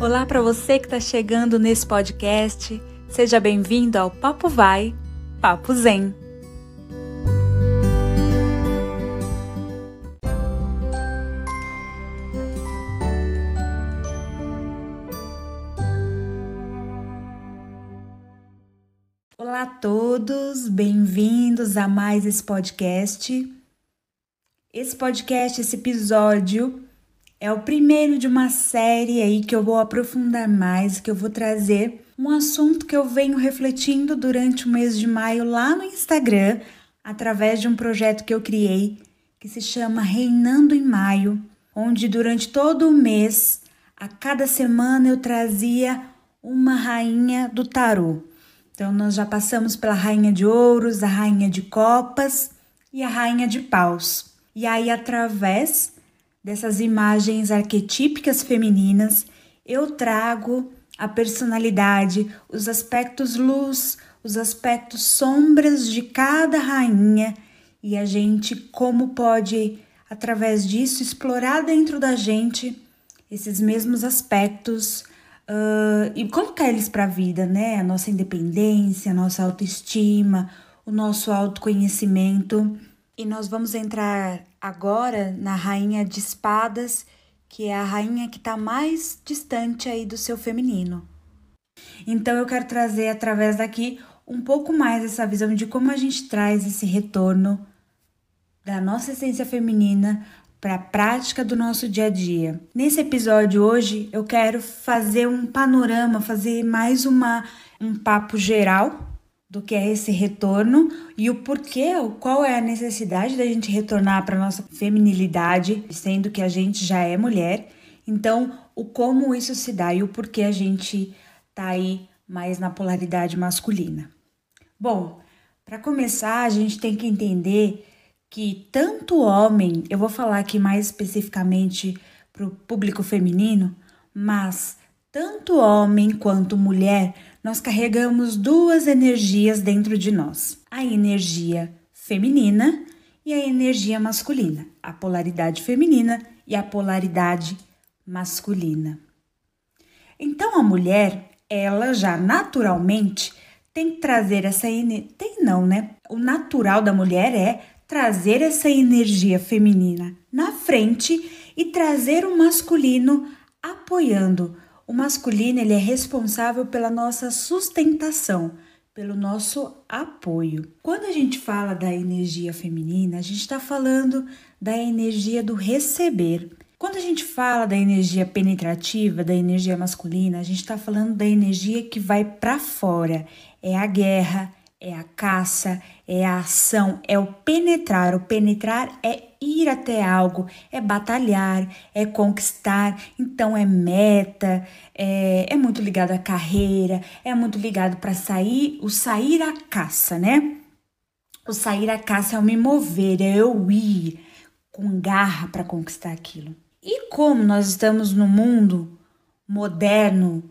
Olá para você que está chegando nesse podcast. Seja bem-vindo ao Papo Vai, Papo Zen. Olá a todos, bem-vindos a mais esse podcast. Esse podcast, esse episódio é o primeiro de uma série aí que eu vou aprofundar mais, que eu vou trazer um assunto que eu venho refletindo durante o mês de maio lá no Instagram, através de um projeto que eu criei que se chama Reinando em Maio, onde durante todo o mês, a cada semana eu trazia uma rainha do tarô. Então nós já passamos pela rainha de ouros, a rainha de copas e a rainha de paus. E aí através dessas imagens arquetípicas femininas, eu trago a personalidade, os aspectos luz, os aspectos sombras de cada rainha e a gente como pode através disso explorar dentro da gente esses mesmos aspectos uh, e colocar eles para a vida, né? A nossa independência, a nossa autoestima, o nosso autoconhecimento. E nós vamos entrar agora na rainha de espadas, que é a rainha que está mais distante aí do seu feminino. Então eu quero trazer através daqui um pouco mais essa visão de como a gente traz esse retorno da nossa essência feminina para a prática do nosso dia a dia. Nesse episódio hoje eu quero fazer um panorama, fazer mais uma um papo geral do que é esse retorno e o porquê, qual é a necessidade da gente retornar para nossa feminilidade, sendo que a gente já é mulher. Então, o como isso se dá e o porquê a gente tá aí mais na polaridade masculina. Bom, para começar, a gente tem que entender que tanto homem, eu vou falar aqui mais especificamente para o público feminino, mas tanto homem quanto mulher nós carregamos duas energias dentro de nós: a energia feminina e a energia masculina, a polaridade feminina e a polaridade masculina. Então a mulher, ela já naturalmente tem que trazer essa energia. Tem não, né? O natural da mulher é trazer essa energia feminina na frente e trazer o masculino apoiando o masculino ele é responsável pela nossa sustentação, pelo nosso apoio. Quando a gente fala da energia feminina, a gente está falando da energia do receber. Quando a gente fala da energia penetrativa, da energia masculina, a gente está falando da energia que vai para fora. É a guerra, é a caça, é a ação, é o penetrar. O penetrar é ir até algo, é batalhar, é conquistar. Então é meta, é, é muito ligado à carreira, é muito ligado para sair, o sair à caça, né? O sair à caça é o me mover, é eu ir com garra para conquistar aquilo. E como nós estamos no mundo moderno,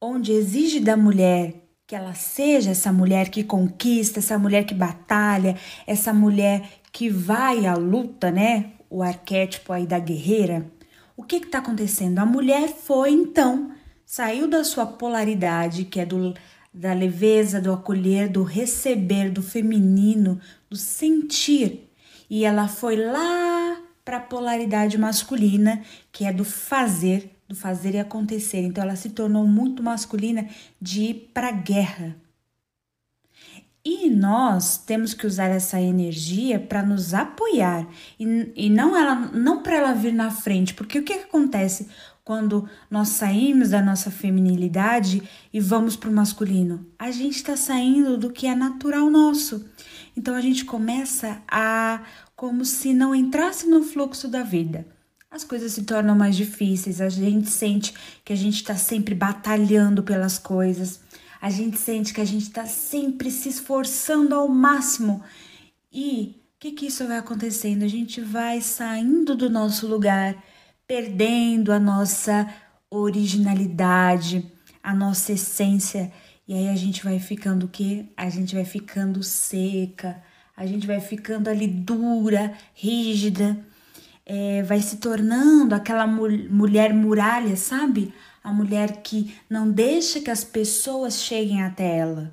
onde exige da mulher que ela seja essa mulher que conquista, essa mulher que batalha, essa mulher que vai à luta, né? O arquétipo aí da guerreira. O que está acontecendo? A mulher foi então, saiu da sua polaridade, que é do, da leveza, do acolher, do receber, do feminino, do sentir, e ela foi lá para a polaridade masculina, que é do fazer, do fazer e acontecer. Então ela se tornou muito masculina de ir para a guerra. E nós temos que usar essa energia para nos apoiar e, e não ela não para ela vir na frente, porque o que, que acontece quando nós saímos da nossa feminilidade e vamos para o masculino? A gente está saindo do que é natural nosso. Então a gente começa a como se não entrasse no fluxo da vida as coisas se tornam mais difíceis, a gente sente que a gente está sempre batalhando pelas coisas, a gente sente que a gente está sempre se esforçando ao máximo. E o que, que isso vai acontecendo? A gente vai saindo do nosso lugar, perdendo a nossa originalidade, a nossa essência. E aí a gente vai ficando o quê? A gente vai ficando seca, a gente vai ficando ali dura, rígida é, vai se tornando aquela mul mulher muralha, sabe? A mulher que não deixa que as pessoas cheguem até ela.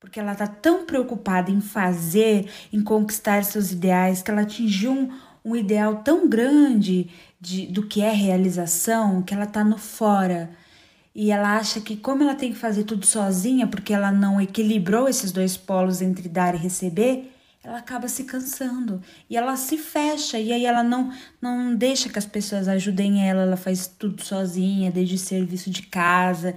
Porque ela está tão preocupada em fazer, em conquistar seus ideais, que ela atingiu um, um ideal tão grande de, do que é realização, que ela está no fora. E ela acha que, como ela tem que fazer tudo sozinha, porque ela não equilibrou esses dois polos entre dar e receber, ela acaba se cansando e ela se fecha e aí ela não não deixa que as pessoas ajudem ela, ela faz tudo sozinha, desde serviço de casa,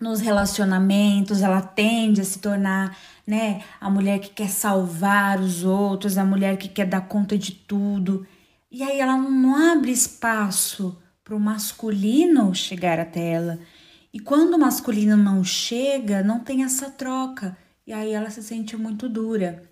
nos relacionamentos, ela tende a se tornar, né, a mulher que quer salvar os outros, a mulher que quer dar conta de tudo. E aí ela não abre espaço para o masculino chegar até ela. E quando o masculino não chega, não tem essa troca. E aí ela se sente muito dura.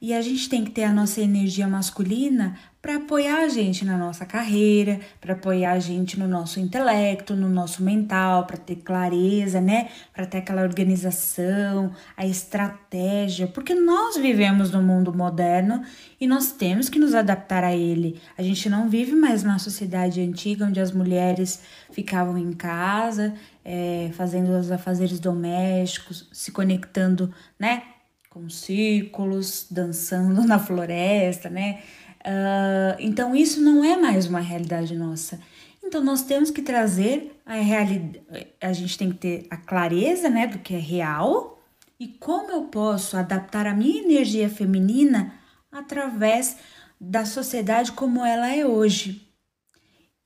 E a gente tem que ter a nossa energia masculina para apoiar a gente na nossa carreira, para apoiar a gente no nosso intelecto, no nosso mental, para ter clareza, né? Para ter aquela organização, a estratégia, porque nós vivemos no mundo moderno e nós temos que nos adaptar a ele. A gente não vive mais na sociedade antiga onde as mulheres ficavam em casa, é, fazendo os afazeres domésticos, se conectando, né? Com círculos, dançando na floresta, né? Uh, então isso não é mais uma realidade nossa. Então nós temos que trazer a realidade, a gente tem que ter a clareza, né, do que é real e como eu posso adaptar a minha energia feminina através da sociedade como ela é hoje.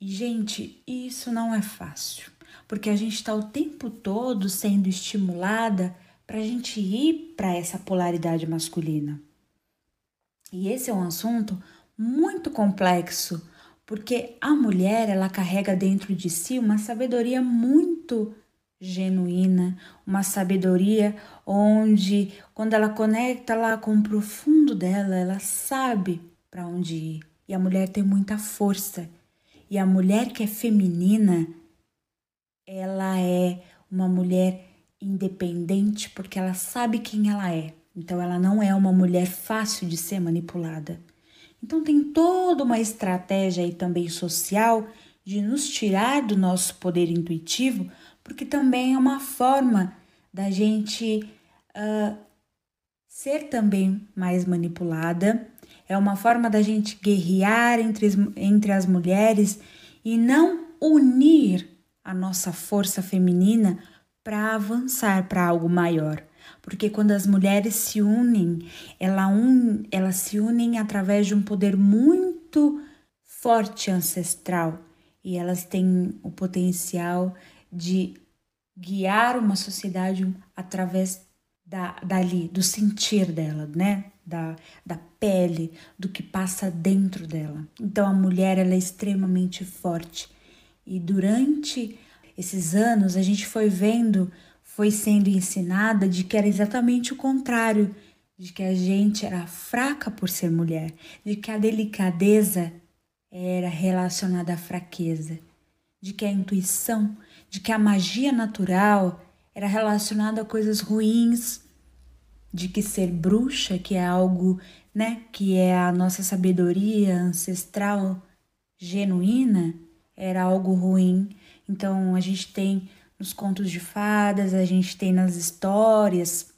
E gente, isso não é fácil, porque a gente está o tempo todo sendo estimulada para a gente ir para essa polaridade masculina. E esse é um assunto muito complexo, porque a mulher ela carrega dentro de si uma sabedoria muito genuína, uma sabedoria onde quando ela conecta lá com o profundo dela, ela sabe para onde ir. E a mulher tem muita força. E a mulher que é feminina, ela é uma mulher independente porque ela sabe quem ela é. Então ela não é uma mulher fácil de ser manipulada. Então tem toda uma estratégia aí também social de nos tirar do nosso poder intuitivo, porque também é uma forma da gente uh, ser também mais manipulada, é uma forma da gente guerrear entre, entre as mulheres e não unir a nossa força feminina para avançar para algo maior. Porque quando as mulheres se unem, ela un, elas se unem através de um poder muito forte ancestral e elas têm o potencial de guiar uma sociedade através da, dali, do sentir dela, né? Da, da pele, do que passa dentro dela. Então a mulher ela é extremamente forte e durante esses anos a gente foi vendo, foi sendo ensinada de que era exatamente o contrário, de que a gente era fraca por ser mulher, de que a delicadeza era relacionada à fraqueza, de que a intuição, de que a magia natural era relacionada a coisas ruins, de que ser bruxa, que é algo, né, que é a nossa sabedoria ancestral genuína, era algo ruim então a gente tem nos contos de fadas, a gente tem nas histórias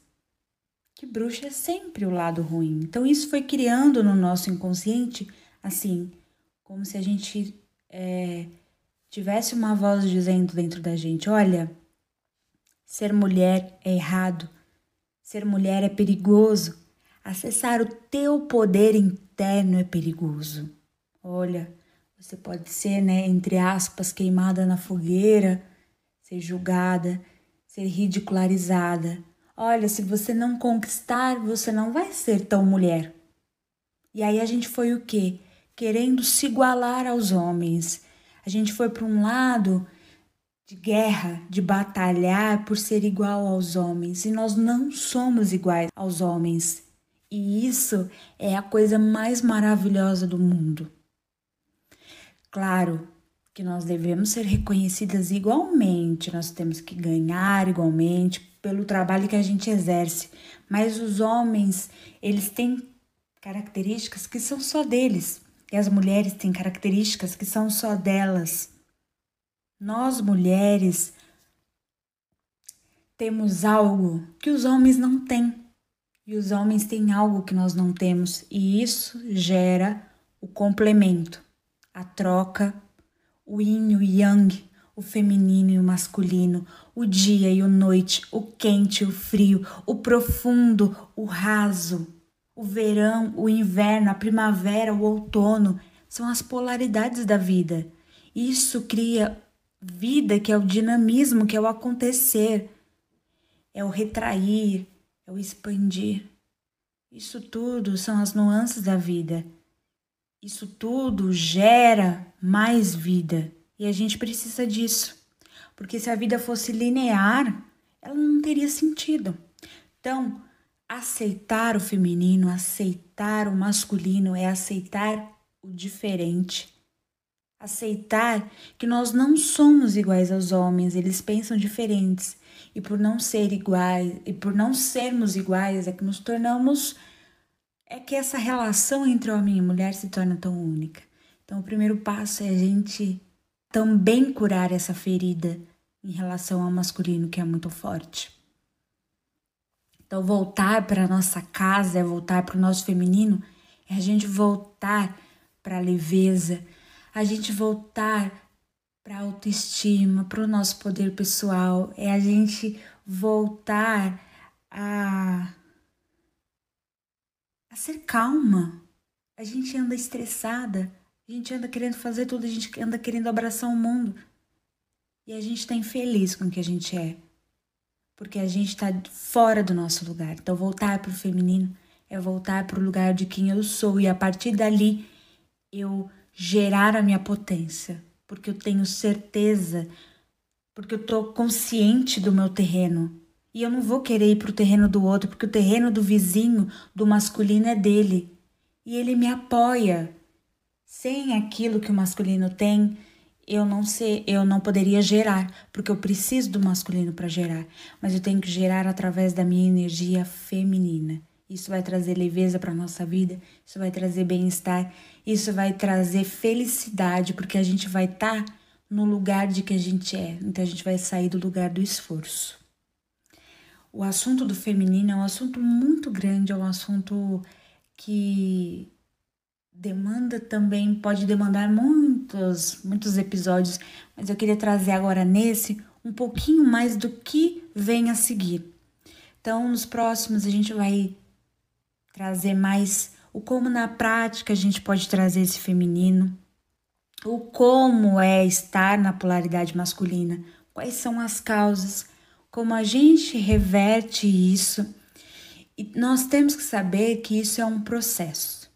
que bruxa é sempre o lado ruim. Então isso foi criando no nosso inconsciente assim, como se a gente é, tivesse uma voz dizendo dentro da gente: olha, ser mulher é errado, ser mulher é perigoso, acessar o teu poder interno é perigoso. Olha, você pode ser, né, entre aspas, queimada na fogueira, ser julgada, ser ridicularizada. Olha, se você não conquistar, você não vai ser tão mulher. E aí a gente foi o quê? Querendo se igualar aos homens. A gente foi para um lado de guerra, de batalhar por ser igual aos homens. E nós não somos iguais aos homens. E isso é a coisa mais maravilhosa do mundo. Claro que nós devemos ser reconhecidas igualmente, nós temos que ganhar igualmente pelo trabalho que a gente exerce, mas os homens, eles têm características que são só deles, e as mulheres têm características que são só delas. nós mulheres temos algo que os homens não têm. E os homens têm algo que nós não temos, e isso gera o complemento, a troca, o yin e o yang, o feminino e o masculino, o dia e o noite, o quente e o frio, o profundo, o raso, o verão, o inverno, a primavera, o outono, são as polaridades da vida. Isso cria vida, que é o dinamismo, que é o acontecer, é o retrair, é o expandir. Isso tudo são as nuances da vida. Isso tudo gera mais vida e a gente precisa disso. Porque se a vida fosse linear, ela não teria sentido. Então, aceitar o feminino, aceitar o masculino é aceitar o diferente. Aceitar que nós não somos iguais aos homens, eles pensam diferentes e por não ser iguais, e por não sermos iguais, é que nos tornamos é que essa relação entre homem e mulher se torna tão única. Então, o primeiro passo é a gente também curar essa ferida em relação ao masculino que é muito forte. Então, voltar para nossa casa, é voltar para o nosso feminino, é a gente voltar para a leveza, a gente voltar para a autoestima, para o nosso poder pessoal, é a gente voltar a, a ser calma. A gente anda estressada, a gente anda querendo fazer tudo, a gente anda querendo abraçar o mundo. E a gente está infeliz com o que a gente é. Porque a gente está fora do nosso lugar. Então, voltar para o feminino é voltar para o lugar de quem eu sou. E a partir dali, eu gerar a minha potência porque eu tenho certeza, porque eu estou consciente do meu terreno. E eu não vou querer ir para o terreno do outro, porque o terreno do vizinho, do masculino, é dele. E ele me apoia. Sem aquilo que o masculino tem, eu não sei, eu não poderia gerar, porque eu preciso do masculino para gerar, mas eu tenho que gerar através da minha energia feminina. Isso vai trazer leveza para nossa vida, isso vai trazer bem-estar, isso vai trazer felicidade, porque a gente vai estar tá no lugar de que a gente é. Então a gente vai sair do lugar do esforço. O assunto do feminino é um assunto muito grande, é um assunto que demanda também, pode demandar muitos, muitos episódios, mas eu queria trazer agora nesse um pouquinho mais do que vem a seguir. Então, nos próximos a gente vai trazer mais o como na prática a gente pode trazer esse feminino, o como é estar na polaridade masculina, quais são as causas, como a gente reverte isso. E nós temos que saber que isso é um processo.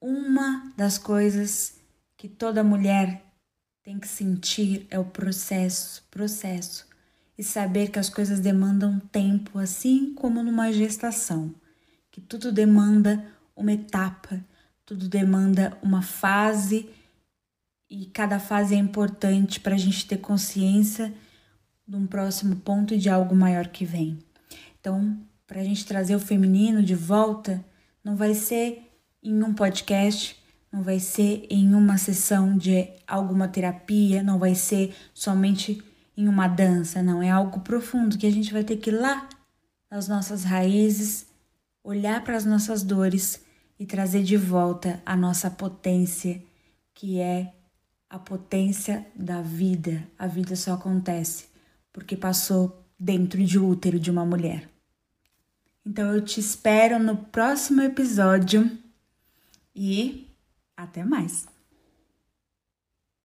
Uma das coisas que toda mulher tem que sentir é o processo, processo, e saber que as coisas demandam tempo, assim como numa gestação que tudo demanda uma etapa, tudo demanda uma fase e cada fase é importante para a gente ter consciência de um próximo ponto e de algo maior que vem. Então, para a gente trazer o feminino de volta, não vai ser em um podcast, não vai ser em uma sessão de alguma terapia, não vai ser somente em uma dança, não. É algo profundo que a gente vai ter que ir lá nas nossas raízes olhar para as nossas dores e trazer de volta a nossa potência, que é a potência da vida. A vida só acontece porque passou dentro de útero de uma mulher. Então eu te espero no próximo episódio e até mais.